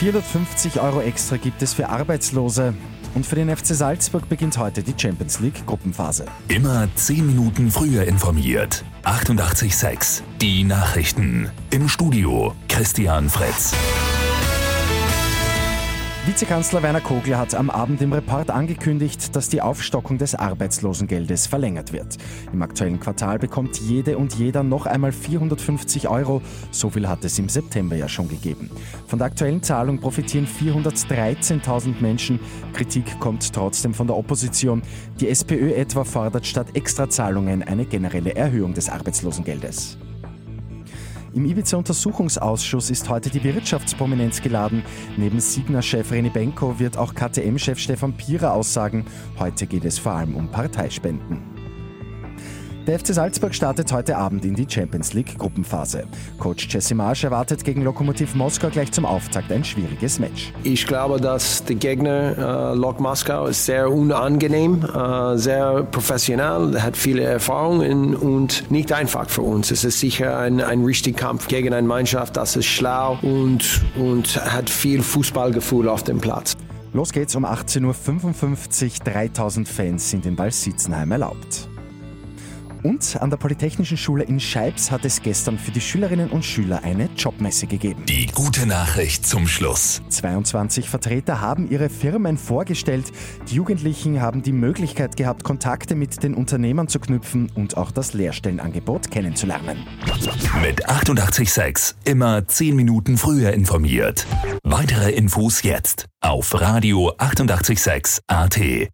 450 Euro extra gibt es für Arbeitslose. Und für den FC Salzburg beginnt heute die Champions League Gruppenphase. Immer 10 Minuten früher informiert. 88.6 Die Nachrichten. Im Studio Christian Fritz. Vizekanzler Werner Kogler hat am Abend im Report angekündigt, dass die Aufstockung des Arbeitslosengeldes verlängert wird. Im aktuellen Quartal bekommt jede und jeder noch einmal 450 Euro. So viel hat es im September ja schon gegeben. Von der aktuellen Zahlung profitieren 413.000 Menschen. Kritik kommt trotzdem von der Opposition. Die SPÖ etwa fordert statt Extrazahlungen eine generelle Erhöhung des Arbeitslosengeldes. Im Ibiza-Untersuchungsausschuss ist heute die Wirtschaftsprominenz geladen. Neben Signa-Chef René Benko wird auch KTM-Chef Stefan Pierer aussagen. Heute geht es vor allem um Parteispenden. Der FC Salzburg startet heute Abend in die Champions League Gruppenphase. Coach Jesse Marsch erwartet gegen Lokomotiv Moskau gleich zum Auftakt ein schwieriges Match. Ich glaube, dass der Gegner äh, Lok Moskau ist sehr unangenehm, äh, sehr professionell, hat viele Erfahrungen und nicht einfach für uns. Es ist sicher ein, ein richtiger Kampf gegen eine Mannschaft, das ist schlau und, und hat viel Fußballgefühl auf dem Platz. Los geht's um 18.55 Uhr. 3000 Fans sind in Ball-Sitzenheim erlaubt. Und an der Polytechnischen Schule in Scheibs hat es gestern für die Schülerinnen und Schüler eine Jobmesse gegeben. Die gute Nachricht zum Schluss. 22 Vertreter haben ihre Firmen vorgestellt. Die Jugendlichen haben die Möglichkeit gehabt, Kontakte mit den Unternehmern zu knüpfen und auch das Lehrstellenangebot kennenzulernen. Mit 886 immer 10 Minuten früher informiert. Weitere Infos jetzt auf Radio 886 AT.